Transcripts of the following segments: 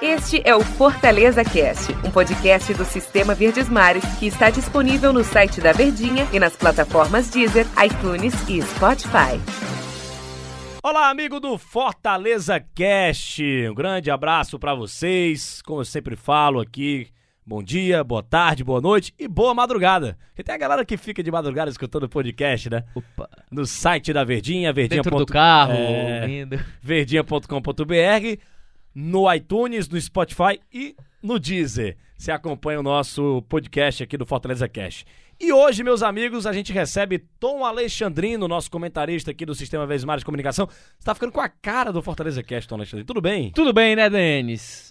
Este é o Fortaleza Cast, um podcast do Sistema Verdes Mares que está disponível no site da Verdinha e nas plataformas Deezer, iTunes e Spotify. Olá, amigo do Fortaleza Cast. Um grande abraço para vocês. Como eu sempre falo aqui, bom dia, boa tarde, boa noite e boa madrugada. Porque tem a galera que fica de madrugada escutando o podcast, né? Opa. No site da Verdinha, verdinha. Dentro do carro, é, ouvindo. verdinha.com.br, no iTunes, no Spotify e no Deezer. Você acompanha o nosso podcast aqui do Fortaleza Cast. E hoje, meus amigos, a gente recebe Tom Alexandrino, nosso comentarista aqui do Sistema Vezes Mais de Comunicação. Você tá ficando com a cara do Fortaleza Cast, Tom Alexandrino. Tudo bem? Tudo bem, né, Denis?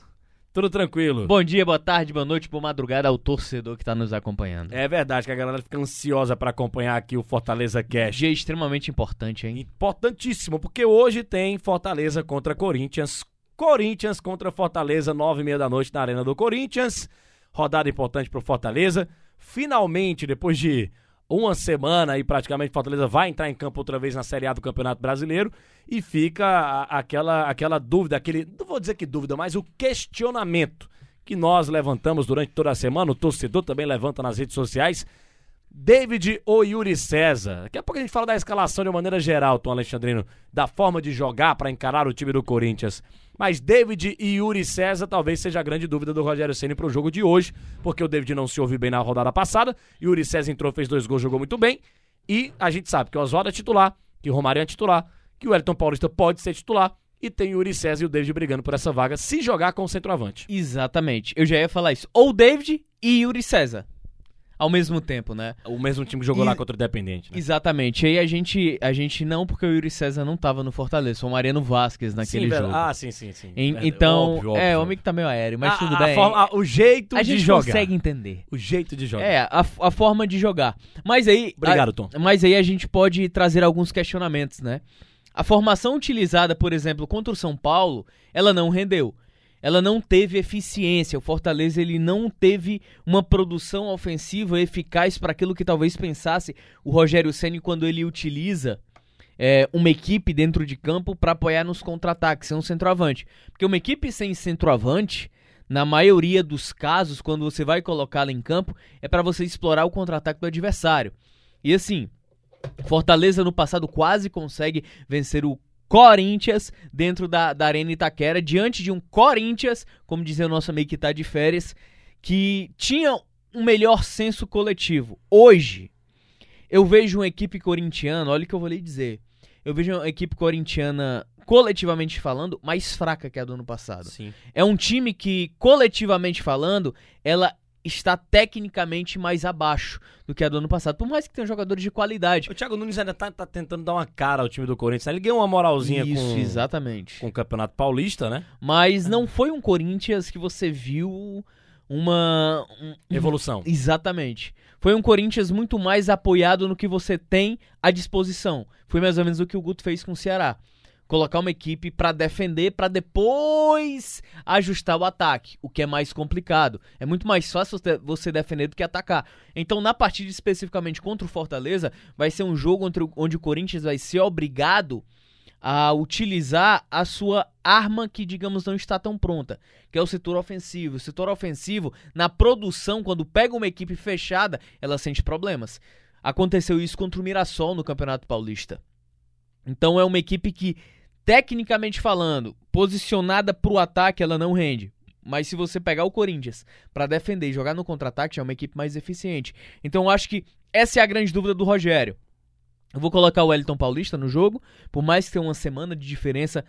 Tudo tranquilo. Bom dia, boa tarde, boa noite, boa madrugada ao torcedor que tá nos acompanhando. É verdade que a galera fica ansiosa pra acompanhar aqui o Fortaleza Cast. Dia extremamente importante, hein? Importantíssimo, porque hoje tem Fortaleza contra Corinthians. Corinthians contra Fortaleza, nove e meia da noite na Arena do Corinthians. Rodada importante pro Fortaleza. Finalmente, depois de uma semana e praticamente Fortaleza vai entrar em campo outra vez na Série A do Campeonato Brasileiro e fica aquela, aquela dúvida, aquele, não vou dizer que dúvida, mas o questionamento que nós levantamos durante toda a semana, o torcedor também levanta nas redes sociais. David ou Yuri César? Daqui a pouco a gente fala da escalação de uma maneira geral, Tom Alexandrino, da forma de jogar para encarar o time do Corinthians. Mas David e Yuri César talvez seja a grande dúvida do Rogério Ceni para o jogo de hoje, porque o David não se ouviu bem na rodada passada, Yuri César entrou, fez dois gols, jogou muito bem, e a gente sabe que o Oswaldo é titular, que o Romário é titular, que o Elton Paulista pode ser titular, e tem o Yuri César e o David brigando por essa vaga, se jogar com o centroavante. Exatamente. Eu já ia falar isso. Ou David e Yuri César. Ao mesmo tempo, né? O mesmo time que jogou E- lá contra o Independente, né? Exatamente. Aí a gente, a gente não, porque o Yuri César não tava no Fortaleza, foi o Mariano Vasquez naquele Sim, velho. jogo. Ah, sim, sim, sim. Em- então, Óbvio, é, óbvio. o homem que tá meio aéreo, mas A- tudo a bem. forma- a- o jeito a de gente jogar. consegue entender. O jeito de jogar. É, a, a forma de jogar. Mas aí. Obrigado, a- Tom. Mas aí a gente pode trazer alguns questionamentos, né? A formação utilizada, por exemplo, contra o São Paulo, ela não rendeu. Ela não teve eficiência. O Fortaleza ele não teve uma produção ofensiva eficaz para aquilo que talvez pensasse o Rogério Ceni quando ele utiliza é, uma equipe dentro de campo para apoiar nos contra-ataques, ser um centroavante. Porque uma equipe sem centroavante, na maioria dos casos, quando você vai colocá-la em campo, é para você explorar o contra-ataque do adversário. E assim, Fortaleza no passado quase consegue vencer o Corinthians dentro da, da Arena Itaquera, diante de um Corinthians, como dizia o nosso amigo que tá de férias, que tinha um melhor senso coletivo. Hoje, eu vejo uma equipe corintiana, olha o que eu vou lhe dizer. Eu vejo uma equipe corintiana, coletivamente falando, mais fraca que a do ano passado. Sim. É um time que, coletivamente falando, ela está tecnicamente mais abaixo do que a do ano passado. Por mais que tenha jogadores de qualidade. O Thiago Nunes ainda tá, tá tentando dar uma cara ao time do Corinthians. né? Ele ganhou uma moralzinha Isso, com, exatamente. com o Campeonato Paulista, né? Mas não foi um Corinthians que você viu uma. um- Evolução. Exatamente. Foi um Corinthians muito mais apoiado no que você tem à disposição. Foi mais ou menos o que o Guto fez com o Ceará. Colocar uma equipe pra defender, pra depois ajustar o ataque, o que é mais complicado. É muito mais fácil você- defender do que atacar. Então, na partida especificamente contra o Fortaleza, vai ser um jogo onde o Corinthians vai ser obrigado a utilizar a sua arma que, digamos, não está tão pronta, que é o setor ofensivo. O setor ofensivo, na produção, quando pega uma equipe fechada, ela sente problemas. Aconteceu isso contra o Mirassol no Campeonato Paulista. Então é uma equipe que, tecnicamente falando, posicionada para o ataque, ela não rende. Mas se você pegar o Corinthians para defender e jogar no contra-ataque, é uma equipe mais eficiente. Então eu acho que essa é a grande dúvida do Rogério. Eu vou colocar o Wellington Paulista no jogo, por mais que tenha uma semana de diferença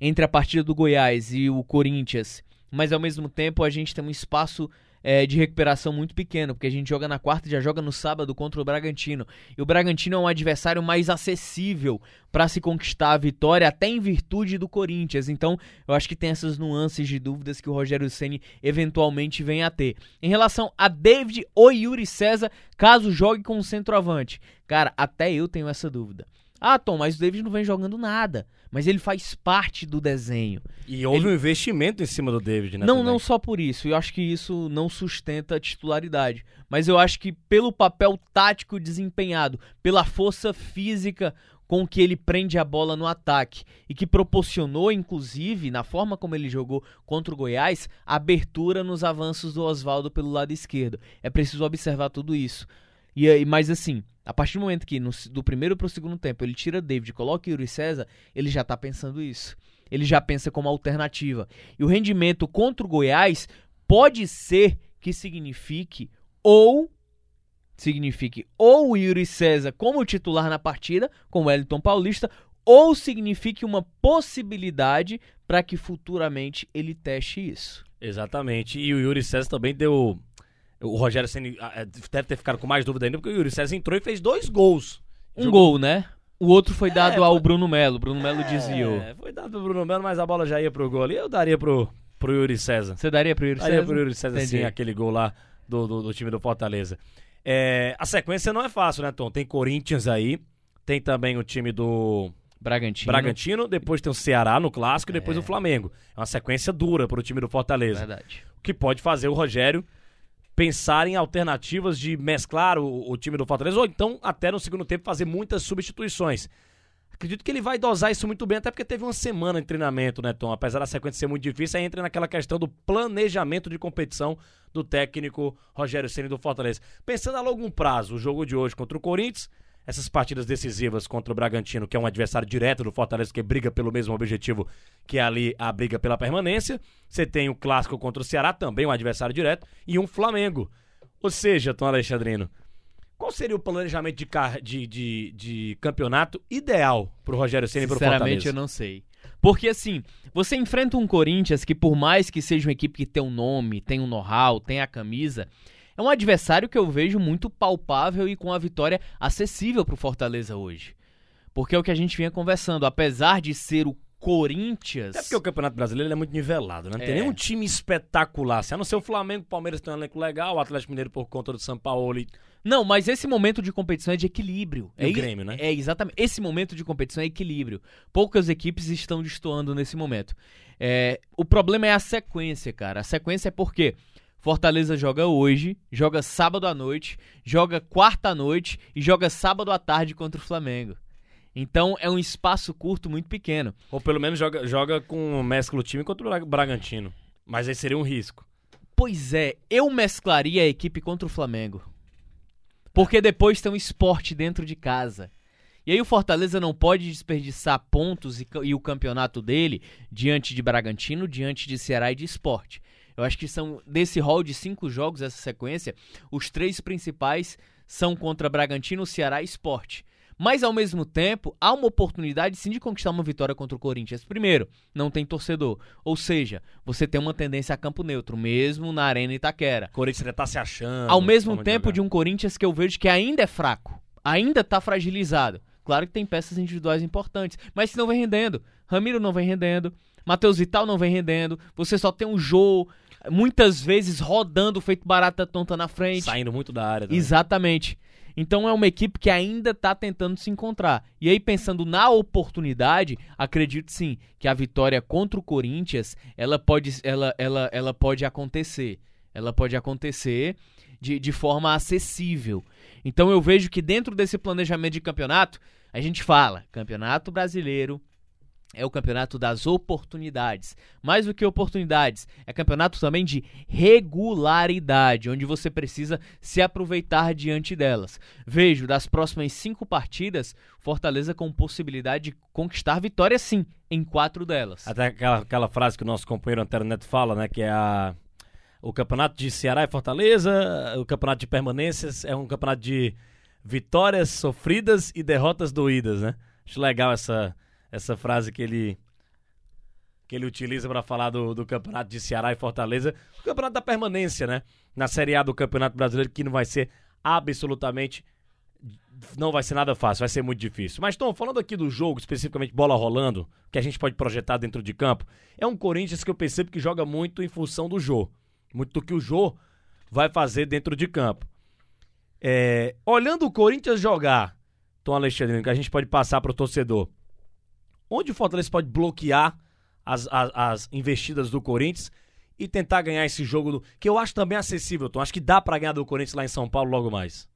entre a partida do Goiás e o Corinthians, mas ao mesmo tempo a gente tem um espaço é, de recuperação muito pequeno, porque a gente joga na quarta e já joga no sábado contra o Bragantino. E o Bragantino é um adversário mais acessível para se conquistar a vitória, até em virtude do Corinthians. Então, eu acho que tem essas nuances de dúvidas que o Rogério Ceni eventualmente vem a ter. Em relação a David ou Yuri César, caso jogue com o centroavante. Cara, até eu tenho essa dúvida. Ah, Tom, mas o David não vem jogando nada. Mas ele faz parte do desenho. E houve um investimento em cima do David, né? Não, também. não só por isso. Eu acho que isso não sustenta a titularidade. Mas eu acho que pelo papel tático desempenhado, pela força física com que ele prende a bola no ataque e que proporcionou, inclusive, na forma como ele jogou contra o Goiás, abertura nos avanços do Oswaldo pelo lado esquerdo. É preciso observar tudo isso. E aí, mas assim, a partir do momento que no, do primeiro para o segundo tempo ele tira David coloca Yuri César, ele já está pensando isso. Ele já pensa como alternativa. E o rendimento contra o Goiás pode ser que signifique ou signifique ou o Yuri César como titular na partida, com o Wellington Paulista, ou signifique uma possibilidade para que futuramente ele teste isso. Exatamente. E o Yuri César também deu. O Rogério Ceni ah, é, deve ter ficado com mais dúvida ainda, porque o Yuri César entrou e fez dois gols. Um Jogou... gol, né? O outro foi dado é, ao foi... Bruno Melo. Bruno Melo é, desviou. Foi dado pro Bruno Melo, mas a bola já ia pro gol ali. Eu daria pro, pro Yuri César. Você daria pro Yuri daria César? Daria pro Yuri César, Entendi. sim, aquele gol lá do, do, do time do Fortaleza. É, a sequência não é fácil, né, Tom? Tem Corinthians aí, tem também o time do Bragantino. Bragantino, depois tem o Ceará no clássico e depois é. o Flamengo. É uma sequência dura para o time do Fortaleza. Verdade. O que pode fazer o Rogério pensar em alternativas de mesclar o, o time do Fortaleza ou então até no segundo tempo fazer muitas substituições. Acredito que ele vai dosar isso muito bem, até porque teve uma semana de treinamento, né, Tom? Apesar da sequência ser muito difícil, aí entra naquela questão do planejamento de competição do técnico Rogério Ceni do Fortaleza. Pensando a longo prazo, o jogo de hoje contra o Corinthians, essas partidas decisivas contra o Bragantino, que é um adversário direto do Fortaleza, que briga pelo mesmo objetivo que é ali a briga pela permanência. Você tem o clássico contra o Ceará, também um adversário direto, e um Flamengo. Ou seja, Tom Alexandrino, qual seria o planejamento de, de, de, de campeonato ideal pro Rogério Ceni e pro Fortaleza? Sinceramente, eu não sei. Porque assim, você enfrenta um Corinthians que por mais que seja uma equipe que tem um nome, tem um know-how, tem a camisa, é um adversário que eu vejo muito palpável e com a vitória acessível pro Fortaleza hoje. Porque é o que a gente vinha conversando, apesar de ser o Corinthians. É porque o Campeonato Brasileiro é muito nivelado, né? Não é. tem nenhum time espetacular. Se assim, a não ser o Flamengo, o Palmeiras tem um elenco legal, o Atlético Mineiro por conta do São Paulo. E... Não, mas esse momento de competição é de equilíbrio. E é o Grêmio, né? É, exatamente. Esse momento de competição é equilíbrio. Poucas equipes estão destoando nesse momento. É, o problema é a sequência, cara. A sequência é porque Fortaleza joga hoje, joga sábado à noite, joga quarta à noite e joga sábado à tarde contra o Flamengo. Então é um espaço curto muito pequeno. Ou pelo menos joga, joga com mescla o time contra o Bragantino. Mas aí seria um risco. Pois é, eu mesclaria a equipe contra o Flamengo. Porque depois tem um esporte dentro de casa. E aí o Fortaleza não pode desperdiçar pontos e, e, o campeonato dele diante de Bragantino, diante de Ceará e de esporte. Eu acho que são desse rol de cinco jogos, essa sequência, os três principais são contra Bragantino, Ceará e esporte. Mas ao mesmo tempo, há uma oportunidade sim de conquistar uma vitória contra o Corinthians. Primeiro, não tem torcedor. Ou seja, você tem uma tendência a campo neutro, mesmo na Arena Itaquera. O Corinthians ainda tá se achando. Ao mesmo tempo jogar. de um Corinthians que eu vejo que ainda é fraco, ainda tá fragilizado. Claro que tem peças individuais importantes, mas se não vem rendendo. Ramiro não vem rendendo, Matheus Vital não vem rendendo, você só tem um jogo muitas vezes rodando feito barata tonta na frente. Saindo muito da área. Também. Exatamente. Então é uma equipe que ainda está tentando se encontrar. E aí, pensando na oportunidade, acredito sim que a vitória contra o Corinthians ela pode, ela, ela, ela pode acontecer. Ela pode acontecer de, de forma acessível. Então eu vejo que dentro desse planejamento de campeonato, a gente fala: Campeonato Brasileiro, é o campeonato das oportunidades. Mais do que oportunidades, é campeonato também de regularidade, onde você precisa se aproveitar diante delas. Vejo das próximas cinco partidas, Fortaleza com possibilidade de conquistar vitória sim, em quatro delas. Até aquela, aquela frase que o nosso companheiro Antero Neto fala, né, que é a o campeonato de Ceará e Fortaleza, o campeonato de permanências é um campeonato de vitórias sofridas e derrotas doídas, né? Acho legal essa essa frase que ele que ele utiliza para falar do, do campeonato de Ceará e Fortaleza, o campeonato da permanência, né? Na Série A do Campeonato Brasileiro, que não vai ser absolutamente não vai ser nada fácil, vai ser muito difícil. Mas, Tom, falando aqui do jogo, especificamente bola rolando, que a gente pode projetar dentro de campo, é um Corinthians que eu percebo que joga muito em função do Jô. Muito do que o Jô vai fazer dentro de campo. É, olhando o Corinthians jogar, Tom Alexandre, que a gente pode passar para o torcedor, onde o Fortaleza pode bloquear as, as, as, investidas do Corinthians e tentar ganhar esse jogo do, que eu acho também acessível, Tom. Acho que dá para ganhar do Corinthians lá em São Paulo logo mais.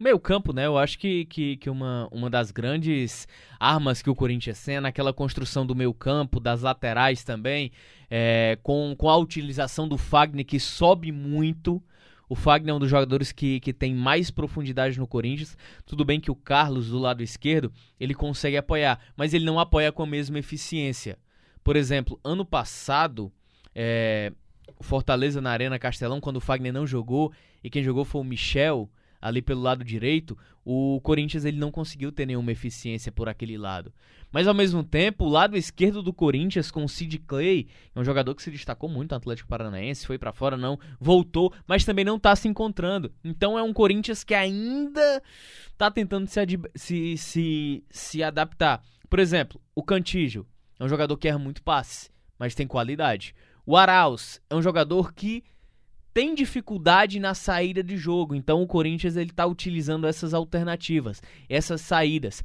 Meio campo, né? Eu acho que, que, que uma, uma das grandes armas que o Corinthians tem é naquela construção do meio campo, das laterais também, é, com, com a utilização do Fagner, que sobe muito. O Fagner é um dos jogadores que, que tem mais profundidade no Corinthians. Tudo bem que o Carlos, do lado esquerdo, ele consegue apoiar, mas ele não apoia com a mesma eficiência. Por exemplo, ano passado, é, Fortaleza na Arena Castelão, quando o Fagner não jogou, e quem jogou foi o Michel, ali pelo lado direito, o Corinthians ele não conseguiu ter nenhuma eficiência por aquele lado. Mas ao mesmo tempo, o lado esquerdo do Corinthians com o Sid Clay, é um jogador que se destacou muito no Atlético Paranaense, foi para fora não, voltou, mas também não tá se encontrando. Então é um Corinthians que ainda tá tentando se, se, se, se adaptar. Por exemplo, o Cantígio é um jogador que erra muito passe, mas tem qualidade. O Arauz é um jogador que tem dificuldade na saída de jogo, então o Corinthians ele está utilizando essas alternativas, essas saídas.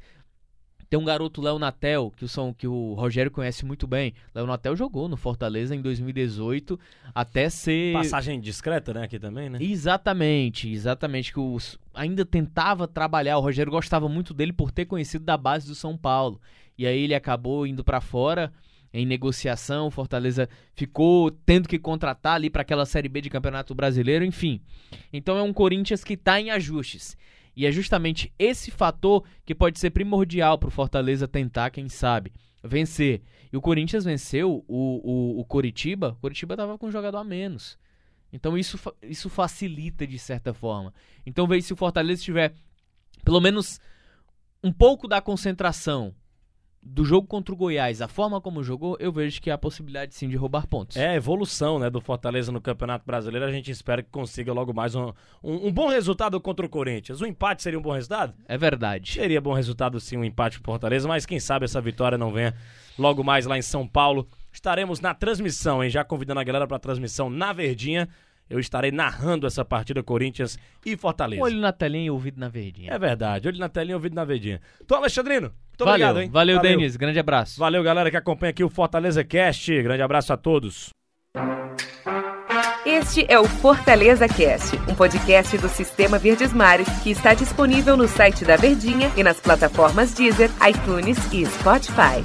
Tem um garoto, Léo Natel, que o, som, que o Rogério conhece muito bem. Léo Natel jogou no Fortaleza em 2018 até ser. Passagem discreta, né? Aqui também, né? Exatamente, exatamente. Que os... ainda tentava trabalhar. O Rogério gostava muito dele por ter conhecido da base do São Paulo. E aí ele acabou indo para fora em negociação, Fortaleza ficou tendo que contratar ali para aquela Série B de Campeonato Brasileiro, enfim. Então é um Corinthians que está em ajustes. E é justamente esse fator que pode ser primordial para o Fortaleza tentar, quem sabe, vencer. E o Corinthians venceu o, o, o Coritiba, o Coritiba estava com um jogador a menos. Então isso, isso facilita de certa forma. Então veja se o Fortaleza tiver pelo menos um pouco da concentração do jogo contra o Goiás, a forma como jogou, eu vejo que há a possibilidade sim de roubar pontos. É a evolução né, do Fortaleza no Campeonato Brasileiro. A gente espera que consiga logo mais um, um, um, bom resultado contra o Corinthians. O empate seria um bom resultado? É verdade. Seria bom resultado sim, um empate pro Fortaleza, mas quem sabe essa vitória não venha logo mais lá em São Paulo. Estaremos na transmissão, hein? Já convidando a galera para a transmissão na Verdinha. Eu estarei narrando essa partida Corinthians e Fortaleza. Olho na telinha e ouvido na verdinha. É verdade, olho na telinha e ouvido na verdinha. Então, Alexandrino, muito valeu, obrigado, hein? Valeu, valeu. Denis. Grande abraço. Valeu, galera que acompanha aqui o Fortaleza Cast. Grande abraço a todos. Este é o Fortaleza Cast, um podcast do Sistema Verdes Mares que está disponível no site da Verdinha e nas plataformas Deezer, iTunes e Spotify.